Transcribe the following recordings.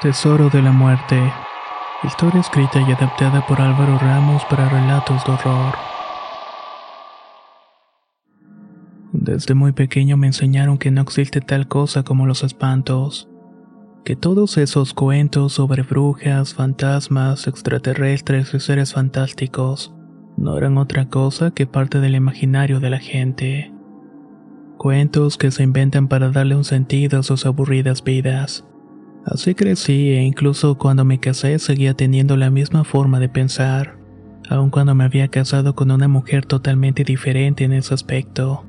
Tesoro de la Muerte. Historia escrita y adaptada por Álvaro Ramos para relatos de horror. Desde muy pequeño me enseñaron que no existe tal cosa como los espantos. Que todos esos cuentos sobre brujas, fantasmas, extraterrestres y seres fantásticos no eran otra cosa que parte del imaginario de la gente. Cuentos que se inventan para darle un sentido a sus aburridas vidas. Así crecí e incluso cuando me casé seguía teniendo la misma forma de pensar, aun cuando me había casado con una mujer totalmente diferente en ese aspecto.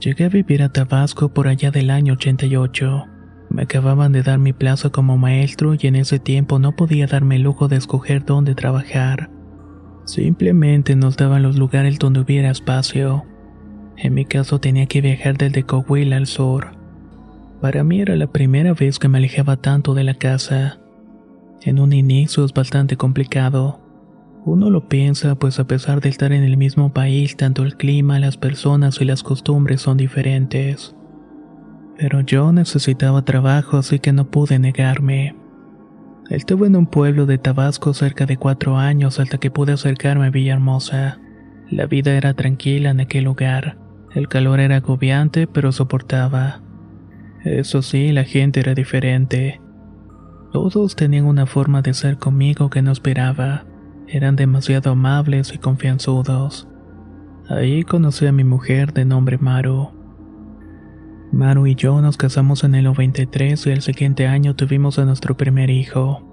Llegué a vivir a Tabasco por allá del año 88. Me acababan de dar mi plaza como maestro y en ese tiempo no podía darme el lujo de escoger dónde trabajar. Simplemente nos daban los lugares donde hubiera espacio. En mi caso tenía que viajar desde Coahuila al sur. Para mí era la primera vez que me alejaba tanto de la casa. En un inicio es bastante complicado. Uno lo piensa, pues a pesar de estar en el mismo país, tanto el clima, las personas y las costumbres son diferentes. Pero yo necesitaba trabajo, así que no pude negarme. Estuve en un pueblo de Tabasco cerca de cuatro años hasta que pude acercarme a Villahermosa. La vida era tranquila en aquel lugar. El calor era agobiante, pero soportaba. Eso sí, la gente era diferente. Todos tenían una forma de ser conmigo que no esperaba. Eran demasiado amables y confianzudos. Ahí conocí a mi mujer de nombre Maru. Maru y yo nos casamos en el 93 y el siguiente año tuvimos a nuestro primer hijo.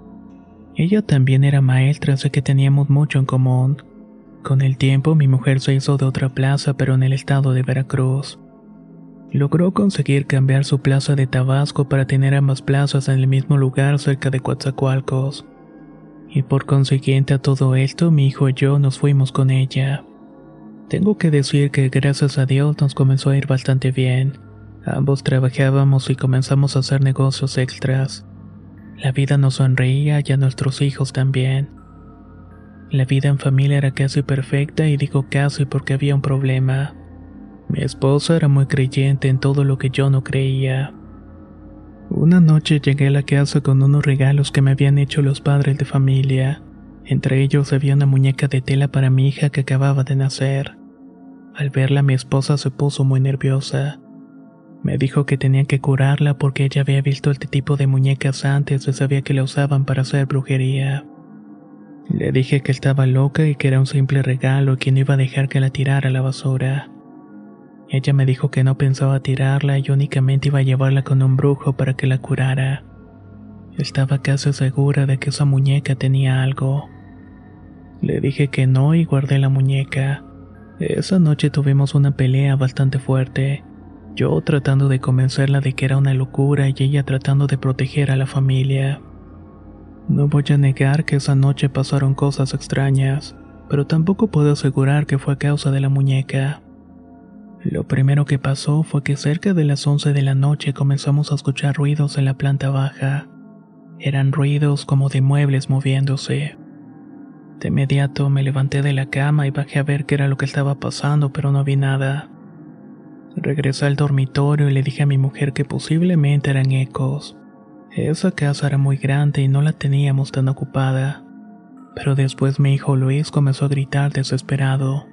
Ella también era maestra, así que teníamos mucho en común. Con el tiempo mi mujer se hizo de otra plaza, pero en el estado de Veracruz. Logró conseguir cambiar su plaza de Tabasco para tener ambas plazas en el mismo lugar cerca de Coatzacoalcos. Y por consiguiente a todo esto, mi hijo y yo nos fuimos con ella. Tengo que decir que gracias a Dios nos comenzó a ir bastante bien. Ambos trabajábamos y comenzamos a hacer negocios extras. La vida nos sonreía y a nuestros hijos también. La vida en familia era casi perfecta y digo casi porque había un problema. Mi esposa era muy creyente en todo lo que yo no creía. Una noche llegué a la casa con unos regalos que me habían hecho los padres de familia. Entre ellos había una muñeca de tela para mi hija que acababa de nacer. Al verla mi esposa se puso muy nerviosa. Me dijo que tenía que curarla porque ella había visto este tipo de muñecas antes y sabía que la usaban para hacer brujería. Le dije que estaba loca y que era un simple regalo y que no iba a dejar que la tirara a la basura. Ella me dijo que no pensaba tirarla y únicamente iba a llevarla con un brujo para que la curara. Estaba casi segura de que esa muñeca tenía algo. Le dije que no y guardé la muñeca. Esa noche tuvimos una pelea bastante fuerte. Yo tratando de convencerla de que era una locura y ella tratando de proteger a la familia. No voy a negar que esa noche pasaron cosas extrañas, pero tampoco puedo asegurar que fue a causa de la muñeca. Lo primero que pasó fue que cerca de las 11 de la noche comenzamos a escuchar ruidos en la planta baja. Eran ruidos como de muebles moviéndose. De inmediato me levanté de la cama y bajé a ver qué era lo que estaba pasando, pero no vi nada. Regresé al dormitorio y le dije a mi mujer que posiblemente eran ecos. Esa casa era muy grande y no la teníamos tan ocupada. Pero después mi hijo Luis comenzó a gritar desesperado.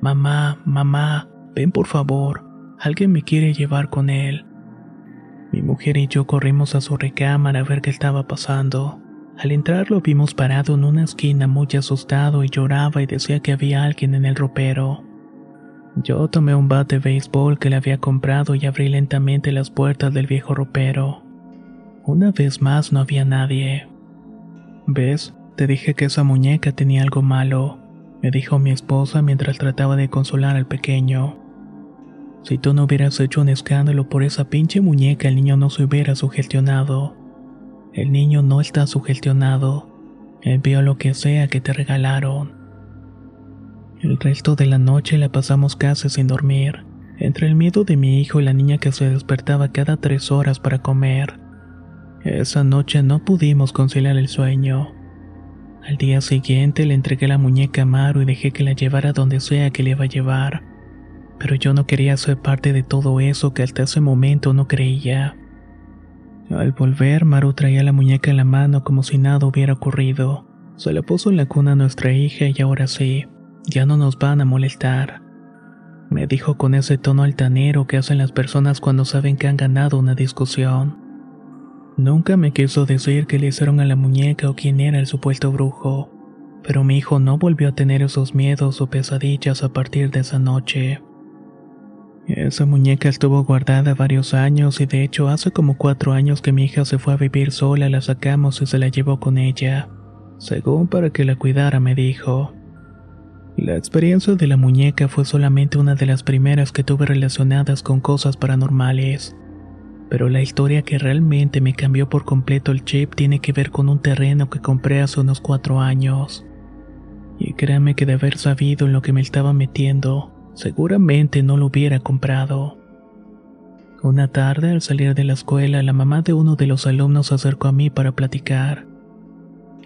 Mamá, mamá, ven por favor, alguien me quiere llevar con él. Mi mujer y yo corrimos a su recámara a ver qué estaba pasando. Al entrar lo vimos parado en una esquina muy asustado y lloraba y decía que había alguien en el ropero. Yo tomé un bat de béisbol que le había comprado y abrí lentamente las puertas del viejo ropero. Una vez más no había nadie. ¿Ves? Te dije que esa muñeca tenía algo malo, me dijo mi esposa mientras trataba de consolar al pequeño. Si tú no hubieras hecho un escándalo por esa pinche muñeca, el niño no se hubiera sugestionado. El niño no está sugestionado. Él vio lo que sea que te regalaron. El resto de la noche la pasamos casi sin dormir, entre el miedo de mi hijo y la niña que se despertaba cada tres horas para comer. Esa noche no pudimos conciliar el sueño. Al día siguiente le entregué la muñeca a Maru y dejé que la llevara donde sea que le iba a llevar. Pero yo no quería ser parte de todo eso que hasta ese momento no creía. Al volver, Maru traía la muñeca en la mano como si nada hubiera ocurrido. Se la puso en la cuna a nuestra hija y ahora sí, ya no nos van a molestar. Me dijo con ese tono altanero que hacen las personas cuando saben que han ganado una discusión. Nunca me quiso decir qué le hicieron a la muñeca o quién era el supuesto brujo, pero mi hijo no volvió a tener esos miedos o pesadillas a partir de esa noche. Esa muñeca estuvo guardada varios años y de hecho hace como cuatro años que mi hija se fue a vivir sola, la sacamos y se la llevó con ella, según para que la cuidara, me dijo. La experiencia de la muñeca fue solamente una de las primeras que tuve relacionadas con cosas paranormales pero la historia que realmente me cambió por completo el chip tiene que ver con un terreno que compré hace unos cuatro años. Y créame que de haber sabido en lo que me estaba metiendo, seguramente no lo hubiera comprado. Una tarde, al salir de la escuela, la mamá de uno de los alumnos se acercó a mí para platicar.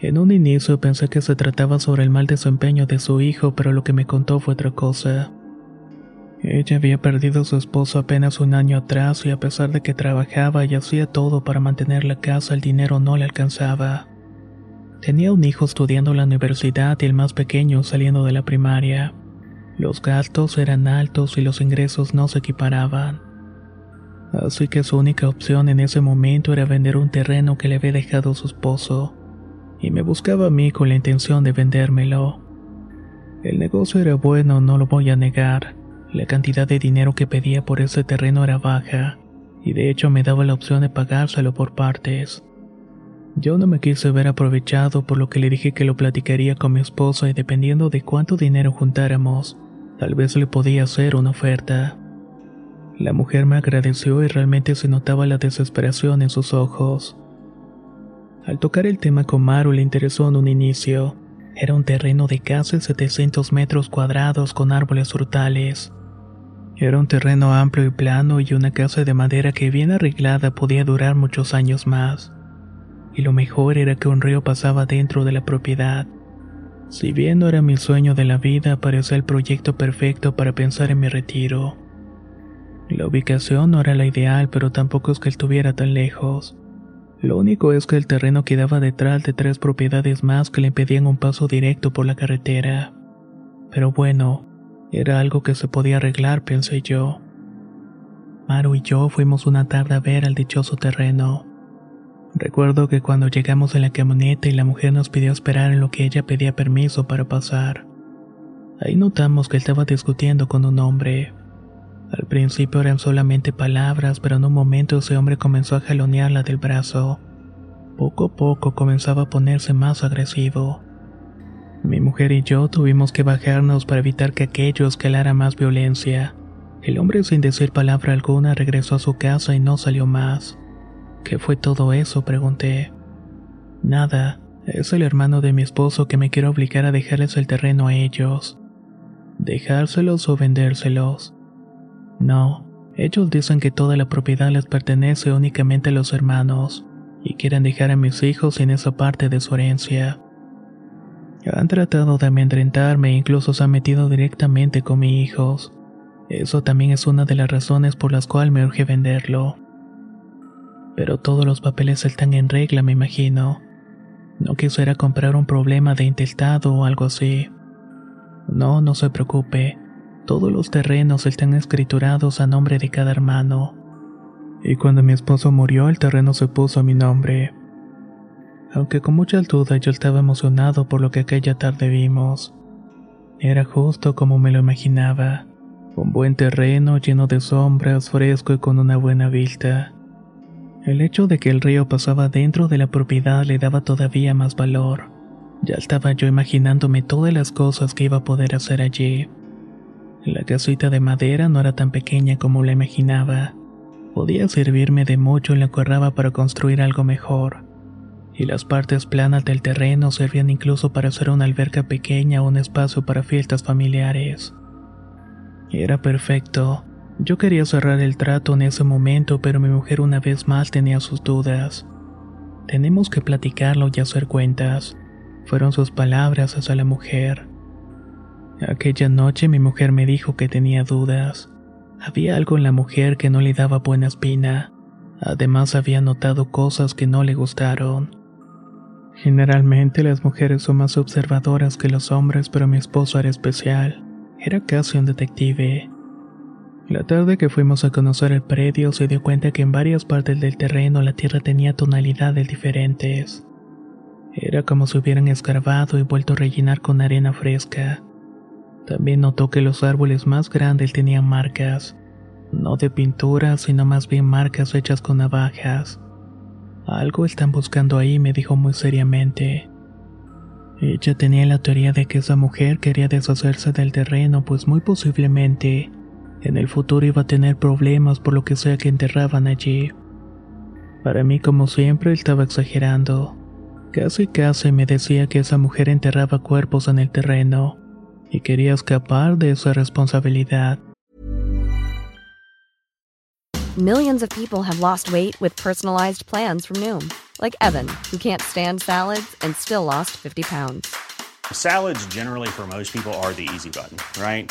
En un inicio pensé que se trataba sobre el mal desempeño de su hijo, pero lo que me contó fue otra cosa. Ella había perdido a su esposo apenas un año atrás y a pesar de que trabajaba y hacía todo para mantener la casa, el dinero no le alcanzaba. Tenía un hijo estudiando en la universidad y el más pequeño saliendo de la primaria. Los gastos eran altos y los ingresos no se equiparaban. Así que su única opción en ese momento era vender un terreno que le había dejado su esposo, y me buscaba a mí con la intención de vendérmelo. El negocio era bueno, no lo voy a negar, la cantidad de dinero que pedía por ese terreno era baja, y de hecho me daba la opción de pagárselo por partes. Yo no me quise ver aprovechado por lo que le dije que lo platicaría con mi esposa y dependiendo de cuánto dinero juntáramos, tal vez le podía hacer una oferta. La mujer me agradeció y realmente se notaba la desesperación en sus ojos. Al tocar el tema con Maru le interesó en un inicio. Era un terreno de casi 700 metros cuadrados con árboles frutales. Era un terreno amplio y plano y una casa de madera que bien arreglada podía durar muchos años más. Y lo mejor era que un río pasaba dentro de la propiedad. Si bien no era mi sueño de la vida, parecía el proyecto perfecto para pensar en mi retiro. La ubicación no era la ideal, pero tampoco es que estuviera tan lejos. Lo único es que el terreno quedaba detrás de tres propiedades más que le impedían un paso directo por la carretera. Pero bueno, era algo que se podía arreglar, pensé yo. Maru y yo fuimos una tarde a ver al dichoso terreno. Recuerdo que cuando llegamos en la camioneta y la mujer nos pidió esperar en lo que ella pedía permiso para pasar. Ahí notamos que estaba discutiendo con un hombre. Al principio eran solamente palabras, pero en un momento ese hombre comenzó a jalonearla del brazo. Poco a poco comenzaba a ponerse más agresivo. Mi mujer y yo tuvimos que bajarnos para evitar que aquello escalara más violencia. El hombre sin decir palabra alguna regresó a su casa y no salió más. ¿Qué fue todo eso? pregunté. Nada, es el hermano de mi esposo que me quiere obligar a dejarles el terreno a ellos. ¿Dejárselos o vendérselos? No, ellos dicen que toda la propiedad les pertenece únicamente a los hermanos, y quieren dejar a mis hijos en esa parte de su herencia. Han tratado de amedrentarme e incluso se han metido directamente con mis hijos. Eso también es una de las razones por las cuales me urge venderlo. Pero todos los papeles están en regla, me imagino. No quisiera comprar un problema de intestado o algo así. No, no se preocupe. Todos los terrenos están escriturados a nombre de cada hermano. Y cuando mi esposo murió, el terreno se puso a mi nombre. Aunque con mucha duda yo estaba emocionado por lo que aquella tarde vimos. Era justo como me lo imaginaba. Un buen terreno lleno de sombras, fresco y con una buena vista. El hecho de que el río pasaba dentro de la propiedad le daba todavía más valor. Ya estaba yo imaginándome todas las cosas que iba a poder hacer allí. La casita de madera no era tan pequeña como la imaginaba. Podía servirme de mucho en la cuerraba para construir algo mejor. Y las partes planas del terreno servían incluso para hacer una alberca pequeña o un espacio para fiestas familiares. Era perfecto. Yo quería cerrar el trato en ese momento, pero mi mujer una vez más tenía sus dudas. Tenemos que platicarlo y hacer cuentas. Fueron sus palabras hacia la mujer. Aquella noche mi mujer me dijo que tenía dudas. Había algo en la mujer que no le daba buena espina. Además había notado cosas que no le gustaron. Generalmente las mujeres son más observadoras que los hombres, pero mi esposo era especial. Era casi un detective. La tarde que fuimos a conocer el predio se dio cuenta que en varias partes del terreno la tierra tenía tonalidades diferentes. Era como si hubieran escarbado y vuelto a rellenar con arena fresca. También notó que los árboles más grandes tenían marcas, no de pintura, sino más bien marcas hechas con navajas. Algo están buscando ahí, me dijo muy seriamente. Ella tenía la teoría de que esa mujer quería deshacerse del terreno, pues muy posiblemente en el futuro iba a tener problemas por lo que sea que enterraban allí. Para mí, como siempre, estaba exagerando. Casi casi me decía que esa mujer enterraba cuerpos en el terreno y quería escapar de esa responsabilidad. Millions of people have lost weight with personalized plans from Noom, like Evan, who can't stand salads and still lost 50 pounds. Salads, generally, for most people, are the easy button, right?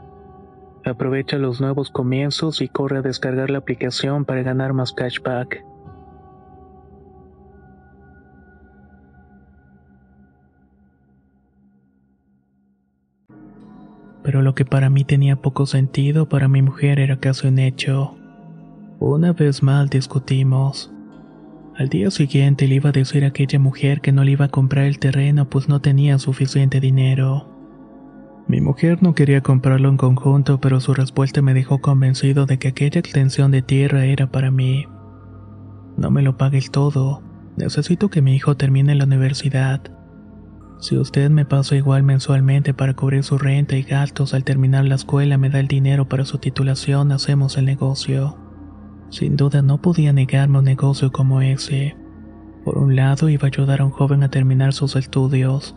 Aprovecha los nuevos comienzos y corre a descargar la aplicación para ganar más cashback. Pero lo que para mí tenía poco sentido, para mi mujer era casi un hecho. Una vez más discutimos. Al día siguiente le iba a decir a aquella mujer que no le iba a comprar el terreno pues no tenía suficiente dinero. Mi mujer no quería comprarlo en conjunto, pero su respuesta me dejó convencido de que aquella extensión de tierra era para mí. No me lo pague el todo. Necesito que mi hijo termine la universidad. Si usted me pasa igual mensualmente para cubrir su renta y gastos al terminar la escuela me da el dinero para su titulación, hacemos el negocio. Sin duda no podía negarme un negocio como ese. Por un lado iba a ayudar a un joven a terminar sus estudios,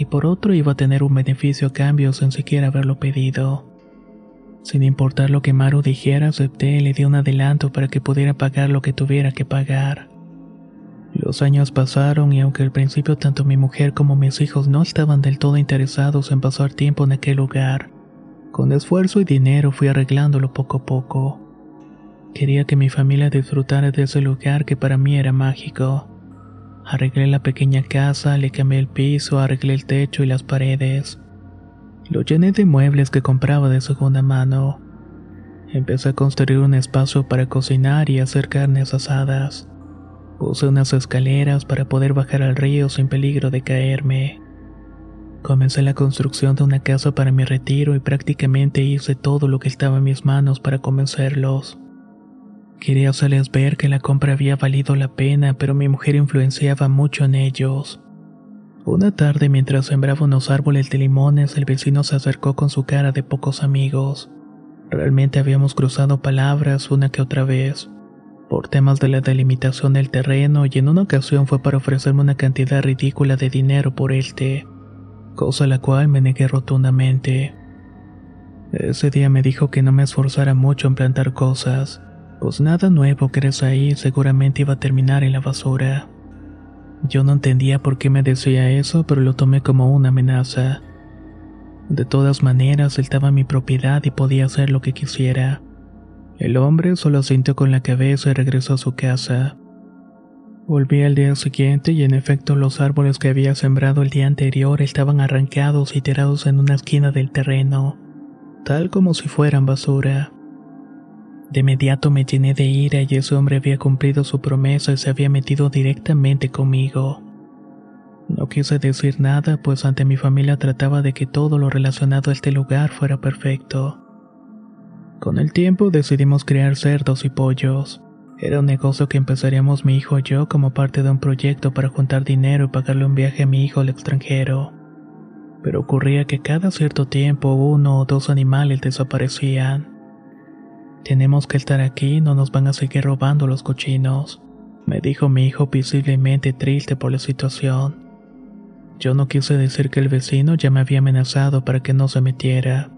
y por otro iba a tener un beneficio a cambio sin siquiera haberlo pedido. Sin importar lo que Maru dijera, acepté y le di un adelanto para que pudiera pagar lo que tuviera que pagar. Los años pasaron y aunque al principio tanto mi mujer como mis hijos no estaban del todo interesados en pasar tiempo en aquel lugar, con esfuerzo y dinero fui arreglándolo poco a poco. Quería que mi familia disfrutara de ese lugar que para mí era mágico. Arreglé la pequeña casa, le cambié el piso, arreglé el techo y las paredes. Lo llené de muebles que compraba de segunda mano. Empecé a construir un espacio para cocinar y hacer carnes asadas. Puse unas escaleras para poder bajar al río sin peligro de caerme. Comencé la construcción de una casa para mi retiro y prácticamente hice todo lo que estaba en mis manos para convencerlos. Quería hacerles ver que la compra había valido la pena, pero mi mujer influenciaba mucho en ellos. Una tarde, mientras sembraba unos árboles de limones, el vecino se acercó con su cara de pocos amigos. Realmente habíamos cruzado palabras una que otra vez por temas de la delimitación del terreno y en una ocasión fue para ofrecerme una cantidad ridícula de dinero por el té, cosa a la cual me negué rotundamente. Ese día me dijo que no me esforzara mucho en plantar cosas, pues nada nuevo que eres ahí seguramente iba a terminar en la basura. Yo no entendía por qué me decía eso, pero lo tomé como una amenaza. De todas maneras, él estaba en mi propiedad y podía hacer lo que quisiera. El hombre solo sintió con la cabeza y regresó a su casa. Volví al día siguiente y en efecto los árboles que había sembrado el día anterior estaban arrancados y tirados en una esquina del terreno, tal como si fueran basura. De inmediato me llené de ira y ese hombre había cumplido su promesa y se había metido directamente conmigo. No quise decir nada, pues ante mi familia trataba de que todo lo relacionado a este lugar fuera perfecto. Con el tiempo decidimos criar cerdos y pollos. Era un negocio que empezaríamos mi hijo y yo como parte de un proyecto para juntar dinero y pagarle un viaje a mi hijo al extranjero. Pero ocurría que cada cierto tiempo uno o dos animales desaparecían. Tenemos que estar aquí, no nos van a seguir robando los cochinos, me dijo mi hijo visiblemente triste por la situación. Yo no quise decir que el vecino ya me había amenazado para que no se metiera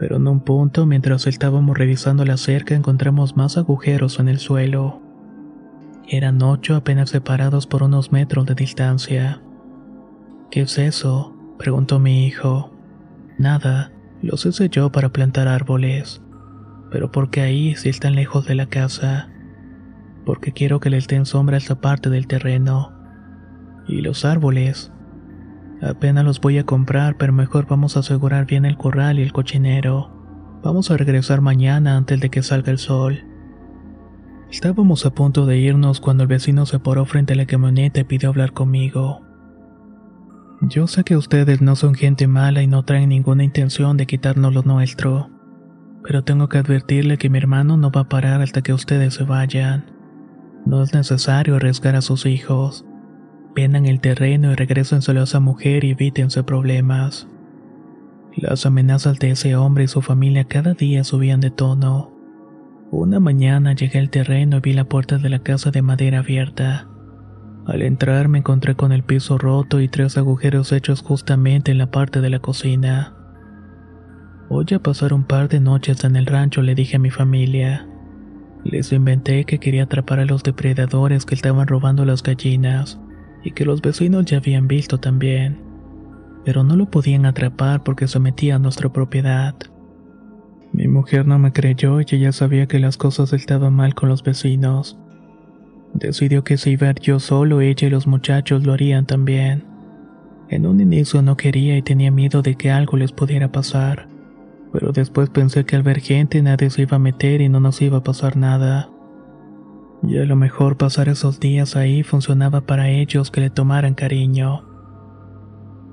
pero en un punto, mientras estábamos revisando la cerca, encontramos más agujeros en el suelo. Eran ocho apenas separados por unos metros de distancia. ¿Qué es eso? preguntó mi hijo. Nada, los hice yo para plantar árboles. Pero ¿por qué ahí si están lejos de la casa? Porque quiero que le estén sombra a esa parte del terreno. ¿Y los árboles? Apenas los voy a comprar, pero mejor vamos a asegurar bien el corral y el cochinero. Vamos a regresar mañana antes de que salga el sol. Estábamos a punto de irnos cuando el vecino se paró frente a la camioneta y pidió hablar conmigo. Yo sé que ustedes no son gente mala y no traen ninguna intención de quitarnos lo nuestro, pero tengo que advertirle que mi hermano no va a parar hasta que ustedes se vayan. No es necesario arriesgar a sus hijos. Vendan el terreno y regresenselo a esa mujer y evítense problemas. Las amenazas de ese hombre y su familia cada día subían de tono. Una mañana llegué al terreno y vi la puerta de la casa de madera abierta. Al entrar me encontré con el piso roto y tres agujeros hechos justamente en la parte de la cocina. Voy a pasar un par de noches en el rancho, le dije a mi familia. Les inventé que quería atrapar a los depredadores que estaban robando las gallinas y que los vecinos ya habían visto también, pero no lo podían atrapar porque se metía a nuestra propiedad. Mi mujer no me creyó y ella sabía que las cosas estaban mal con los vecinos. Decidió que si iba yo solo, ella y los muchachos lo harían también. En un inicio no quería y tenía miedo de que algo les pudiera pasar, pero después pensé que al ver gente nadie se iba a meter y no nos iba a pasar nada. Y a lo mejor pasar esos días ahí funcionaba para ellos que le tomaran cariño.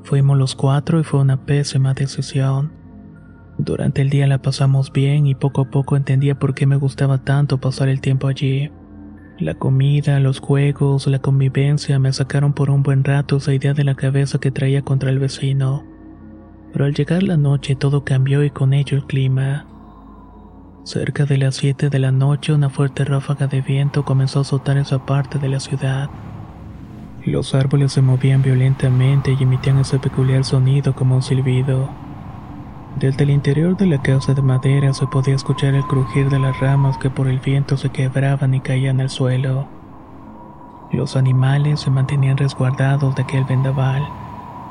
Fuimos los cuatro y fue una pésima decisión. Durante el día la pasamos bien y poco a poco entendía por qué me gustaba tanto pasar el tiempo allí. La comida, los juegos, la convivencia me sacaron por un buen rato esa idea de la cabeza que traía contra el vecino. Pero al llegar la noche todo cambió y con ello el clima. Cerca de las 7 de la noche una fuerte ráfaga de viento comenzó a azotar esa parte de la ciudad. Los árboles se movían violentamente y emitían ese peculiar sonido como un silbido. Desde el interior de la casa de madera se podía escuchar el crujir de las ramas que por el viento se quebraban y caían al suelo. Los animales se mantenían resguardados de aquel vendaval,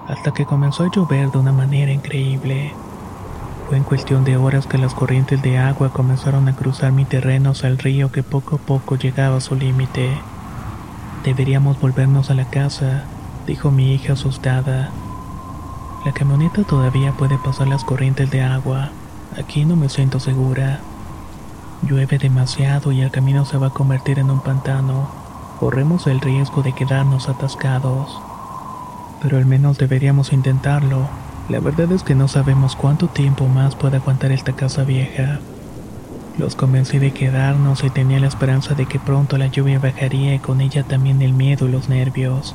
hasta que comenzó a llover de una manera increíble. Fue en cuestión de horas que las corrientes de agua comenzaron a cruzar mi terreno hacia el río que poco a poco llegaba a su límite. Deberíamos volvernos a la casa, dijo mi hija asustada. La camioneta todavía puede pasar las corrientes de agua. Aquí no me siento segura. Llueve demasiado y el camino se va a convertir en un pantano. Corremos el riesgo de quedarnos atascados. Pero al menos deberíamos intentarlo. La verdad es que no sabemos cuánto tiempo más puede aguantar esta casa vieja. Los convencí de quedarnos y tenía la esperanza de que pronto la lluvia bajaría y con ella también el miedo y los nervios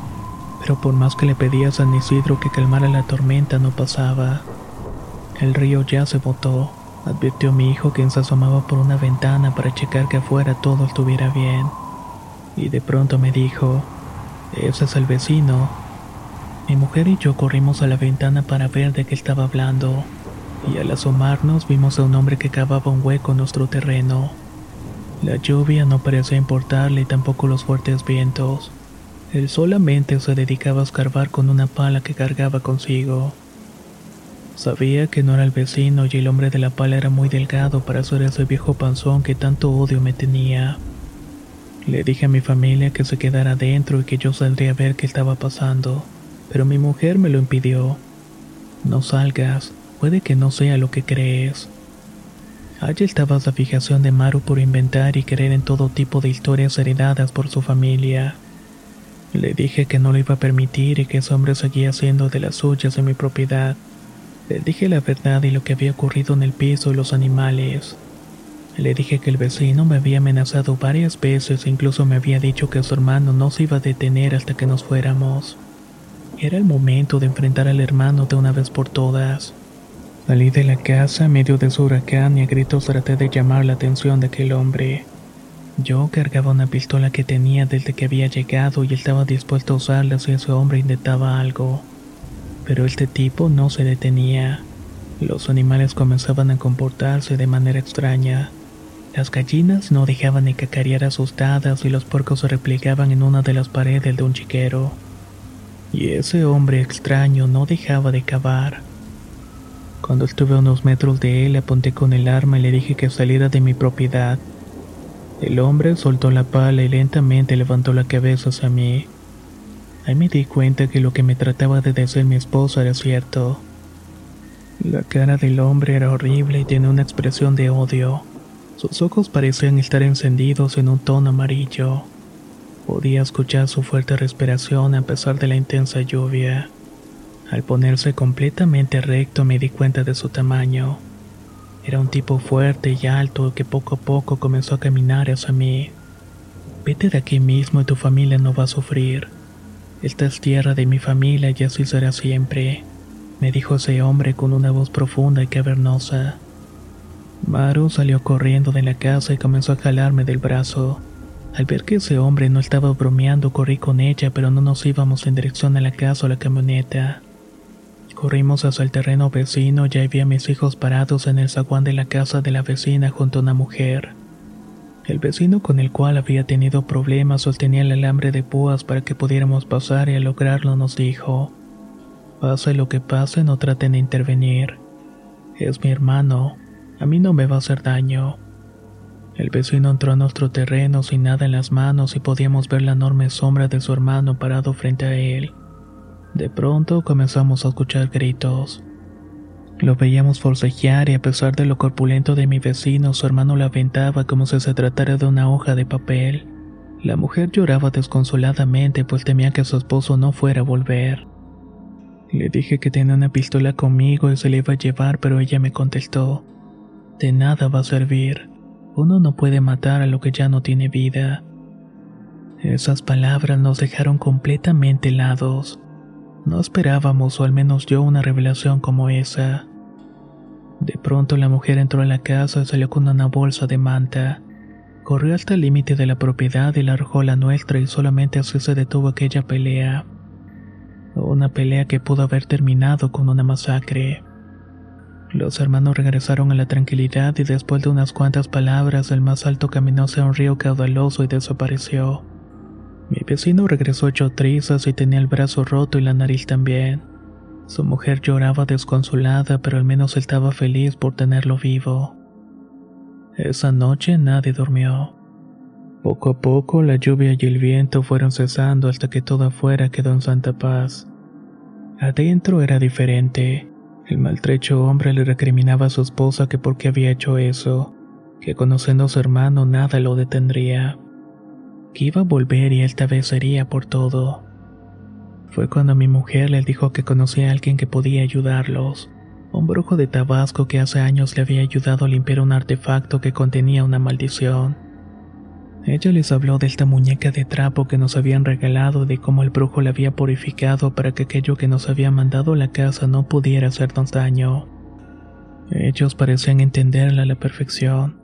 pero por más que le pedía a San Isidro que calmara la tormenta no pasaba. El río ya se botó, advirtió mi hijo quien se asomaba por una ventana para checar que afuera todo estuviera bien. Y de pronto me dijo, ese es el vecino. Mi mujer y yo corrimos a la ventana para ver de qué estaba hablando, y al asomarnos vimos a un hombre que cavaba un hueco en nuestro terreno. La lluvia no parecía importarle y tampoco los fuertes vientos. Él solamente se dedicaba a escarbar con una pala que cargaba consigo. Sabía que no era el vecino y el hombre de la pala era muy delgado para ser ese viejo panzón que tanto odio me tenía. Le dije a mi familia que se quedara adentro y que yo saldría a ver qué estaba pasando, pero mi mujer me lo impidió. No salgas, puede que no sea lo que crees. Allí estaba la fijación de Maru por inventar y creer en todo tipo de historias heredadas por su familia. Le dije que no lo iba a permitir y que ese hombre seguía siendo de las suyas de mi propiedad. Le dije la verdad y lo que había ocurrido en el piso y los animales. Le dije que el vecino me había amenazado varias veces e incluso me había dicho que su hermano no se iba a detener hasta que nos fuéramos. Era el momento de enfrentar al hermano de una vez por todas. Salí de la casa en medio de su huracán y a gritos traté de llamar la atención de aquel hombre. Yo cargaba una pistola que tenía desde que había llegado y estaba dispuesto a usarla si ese hombre intentaba algo. Pero este tipo no se detenía. Los animales comenzaban a comportarse de manera extraña. Las gallinas no dejaban de cacarear asustadas y los puercos se replegaban en una de las paredes de un chiquero. Y ese hombre extraño no dejaba de cavar. Cuando estuve a unos metros de él, apunté con el arma y le dije que saliera de mi propiedad. El hombre soltó la pala y lentamente levantó la cabeza hacia mí. Ahí me di cuenta que lo que me trataba de decir mi esposa era cierto. La cara del hombre era horrible y tenía una expresión de odio. Sus ojos parecían estar encendidos en un tono amarillo. Podía escuchar su fuerte respiración a pesar de la intensa lluvia. Al ponerse completamente recto me di cuenta de su tamaño. Era un tipo fuerte y alto que poco a poco comenzó a caminar hacia mí. Vete de aquí mismo y tu familia no va a sufrir. Esta es tierra de mi familia y así será siempre, me dijo ese hombre con una voz profunda y cavernosa. Maru salió corriendo de la casa y comenzó a jalarme del brazo. Al ver que ese hombre no estaba bromeando, corrí con ella, pero no nos íbamos en dirección a la casa o la camioneta. Corrimos hacia el terreno vecino y había mis hijos parados en el zaguán de la casa de la vecina junto a una mujer. El vecino con el cual había tenido problemas sostenía el alambre de púas para que pudiéramos pasar y al lograrlo nos dijo, pase lo que pase no traten de intervenir. Es mi hermano, a mí no me va a hacer daño. El vecino entró a nuestro terreno sin nada en las manos y podíamos ver la enorme sombra de su hermano parado frente a él. De pronto comenzamos a escuchar gritos. Lo veíamos forcejear y a pesar de lo corpulento de mi vecino, su hermano la aventaba como si se tratara de una hoja de papel. La mujer lloraba desconsoladamente pues temía que su esposo no fuera a volver. Le dije que tenía una pistola conmigo y se la iba a llevar, pero ella me contestó, de nada va a servir. Uno no puede matar a lo que ya no tiene vida. Esas palabras nos dejaron completamente helados. No esperábamos, o al menos yo, una revelación como esa. De pronto la mujer entró a la casa y salió con una bolsa de manta. Corrió hasta el límite de la propiedad y la arrojó la nuestra y solamente así se detuvo aquella pelea. Una pelea que pudo haber terminado con una masacre. Los hermanos regresaron a la tranquilidad y después de unas cuantas palabras el más alto caminó hacia un río caudaloso y desapareció. Mi vecino regresó hecho trizas y tenía el brazo roto y la nariz también. Su mujer lloraba desconsolada, pero al menos él estaba feliz por tenerlo vivo. Esa noche nadie durmió. Poco a poco la lluvia y el viento fueron cesando hasta que todo afuera quedó en santa paz. Adentro era diferente. El maltrecho hombre le recriminaba a su esposa que por qué había hecho eso, que conociendo a su hermano nada lo detendría que iba a volver y esta vez sería por todo. Fue cuando mi mujer le dijo que conocía a alguien que podía ayudarlos, un brujo de Tabasco que hace años le había ayudado a limpiar un artefacto que contenía una maldición. Ella les habló de esta muñeca de trapo que nos habían regalado, de cómo el brujo la había purificado para que aquello que nos había mandado a la casa no pudiera hacernos daño. Ellos parecían entenderla a la perfección.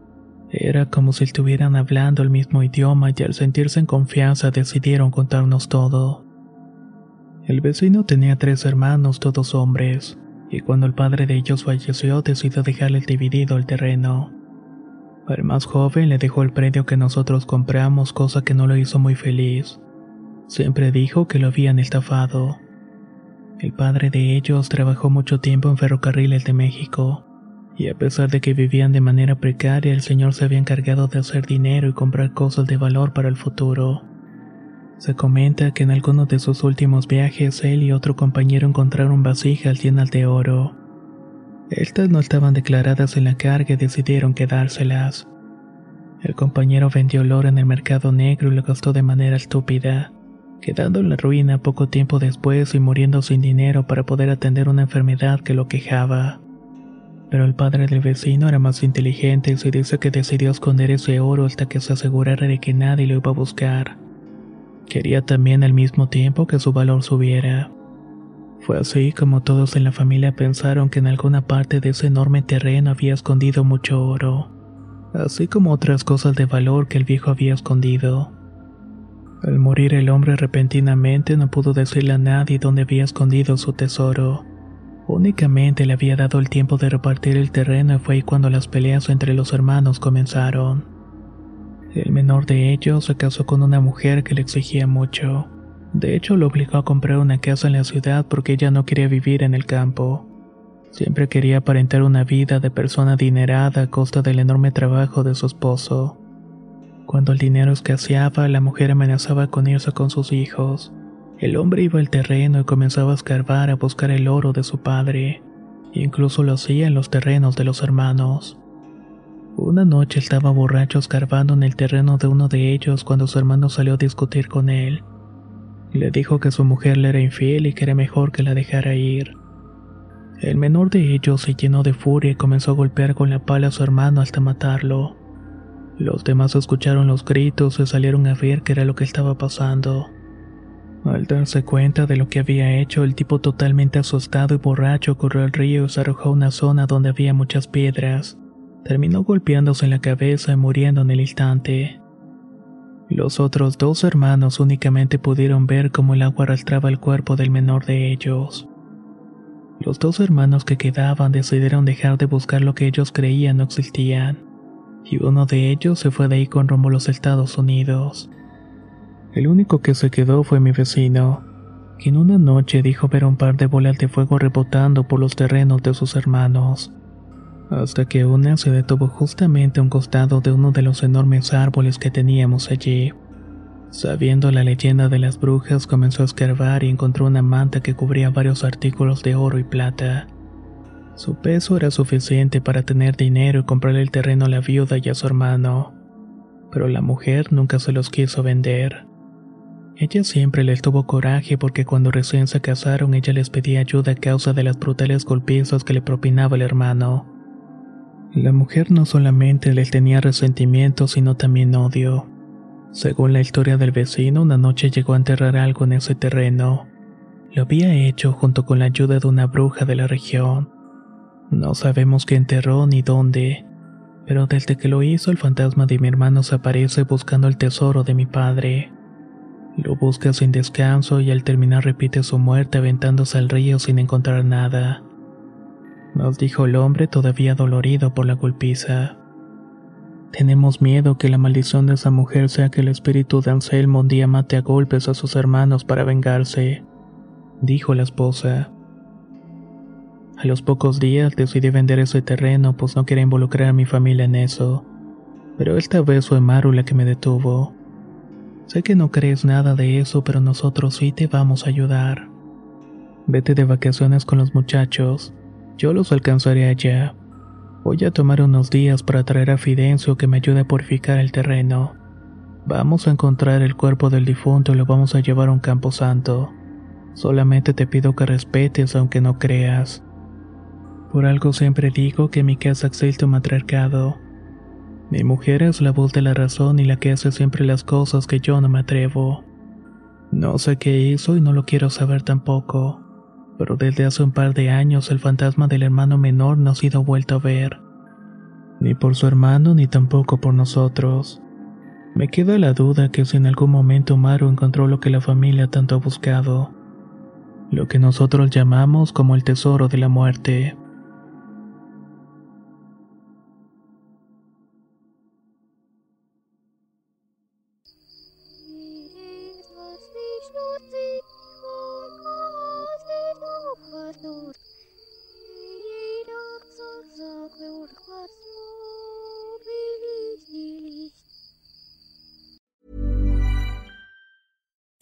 Era como si estuvieran hablando el mismo idioma y al sentirse en confianza decidieron contarnos todo. El vecino tenía tres hermanos, todos hombres, y cuando el padre de ellos falleció decidió dejarle dividido el terreno. Al más joven le dejó el predio que nosotros compramos, cosa que no lo hizo muy feliz. Siempre dijo que lo habían estafado. El padre de ellos trabajó mucho tiempo en ferrocarriles de México y a pesar de que vivían de manera precaria, el señor se había encargado de hacer dinero y comprar cosas de valor para el futuro. Se comenta que en alguno de sus últimos viajes él y otro compañero encontraron vasijas llenas de oro. Estas no estaban declaradas en la carga y decidieron quedárselas. El compañero vendió el oro en el mercado negro y lo gastó de manera estúpida, quedando en la ruina poco tiempo después y muriendo sin dinero para poder atender una enfermedad que lo quejaba. Pero el padre del vecino era más inteligente y se dice que decidió esconder ese oro hasta que se asegurara de que nadie lo iba a buscar. Quería también al mismo tiempo que su valor subiera. Fue así como todos en la familia pensaron que en alguna parte de ese enorme terreno había escondido mucho oro, así como otras cosas de valor que el viejo había escondido. Al morir el hombre repentinamente no pudo decirle a nadie dónde había escondido su tesoro. Únicamente le había dado el tiempo de repartir el terreno y fue ahí cuando las peleas entre los hermanos comenzaron. El menor de ellos se casó con una mujer que le exigía mucho. De hecho, lo obligó a comprar una casa en la ciudad porque ella no quería vivir en el campo. Siempre quería aparentar una vida de persona adinerada a costa del enorme trabajo de su esposo. Cuando el dinero escaseaba, la mujer amenazaba con irse con sus hijos. El hombre iba al terreno y comenzaba a escarbar a buscar el oro de su padre. Incluso lo hacía en los terrenos de los hermanos. Una noche estaba borracho escarbando en el terreno de uno de ellos cuando su hermano salió a discutir con él. Le dijo que su mujer le era infiel y que era mejor que la dejara ir. El menor de ellos se llenó de furia y comenzó a golpear con la pala a su hermano hasta matarlo. Los demás escucharon los gritos y salieron a ver qué era lo que estaba pasando. Al darse cuenta de lo que había hecho, el tipo totalmente asustado y borracho corrió al río y se arrojó a una zona donde había muchas piedras. Terminó golpeándose en la cabeza y muriendo en el instante. Los otros dos hermanos únicamente pudieron ver cómo el agua arrastraba el cuerpo del menor de ellos. Los dos hermanos que quedaban decidieron dejar de buscar lo que ellos creían no existían, y uno de ellos se fue de ahí con rumbo a los Estados Unidos. El único que se quedó fue mi vecino, quien una noche dijo ver un par de bolas de fuego rebotando por los terrenos de sus hermanos, hasta que una se detuvo justamente a un costado de uno de los enormes árboles que teníamos allí. Sabiendo la leyenda de las brujas, comenzó a escarbar y encontró una manta que cubría varios artículos de oro y plata. Su peso era suficiente para tener dinero y comprarle el terreno a la viuda y a su hermano, pero la mujer nunca se los quiso vender. Ella siempre les tuvo coraje porque cuando recién se casaron ella les pedía ayuda a causa de las brutales golpizas que le propinaba el hermano. La mujer no solamente les tenía resentimiento sino también odio. Según la historia del vecino, una noche llegó a enterrar algo en ese terreno. Lo había hecho junto con la ayuda de una bruja de la región. No sabemos qué enterró ni dónde, pero desde que lo hizo el fantasma de mi hermano se aparece buscando el tesoro de mi padre. Lo busca sin descanso y al terminar repite su muerte aventándose al río sin encontrar nada. Nos dijo el hombre todavía dolorido por la golpiza. Tenemos miedo que la maldición de esa mujer sea que el espíritu de Anselmo un día mate a golpes a sus hermanos para vengarse, dijo la esposa. A los pocos días decidí vender ese terreno pues no quería involucrar a mi familia en eso. Pero esta vez fue Maru la que me detuvo. Sé que no crees nada de eso, pero nosotros sí te vamos a ayudar. Vete de vacaciones con los muchachos. Yo los alcanzaré allá. Voy a tomar unos días para traer a Fidencio que me ayude a purificar el terreno. Vamos a encontrar el cuerpo del difunto y lo vamos a llevar a un campo santo. Solamente te pido que respetes aunque no creas. Por algo siempre digo que mi casa existe un matriarcado. Mi mujer es la voz de la razón y la que hace siempre las cosas que yo no me atrevo. No sé qué hizo y no lo quiero saber tampoco, pero desde hace un par de años el fantasma del hermano menor no ha sido vuelto a ver. Ni por su hermano ni tampoco por nosotros. Me queda la duda que si en algún momento Maru encontró lo que la familia tanto ha buscado. Lo que nosotros llamamos como el tesoro de la muerte.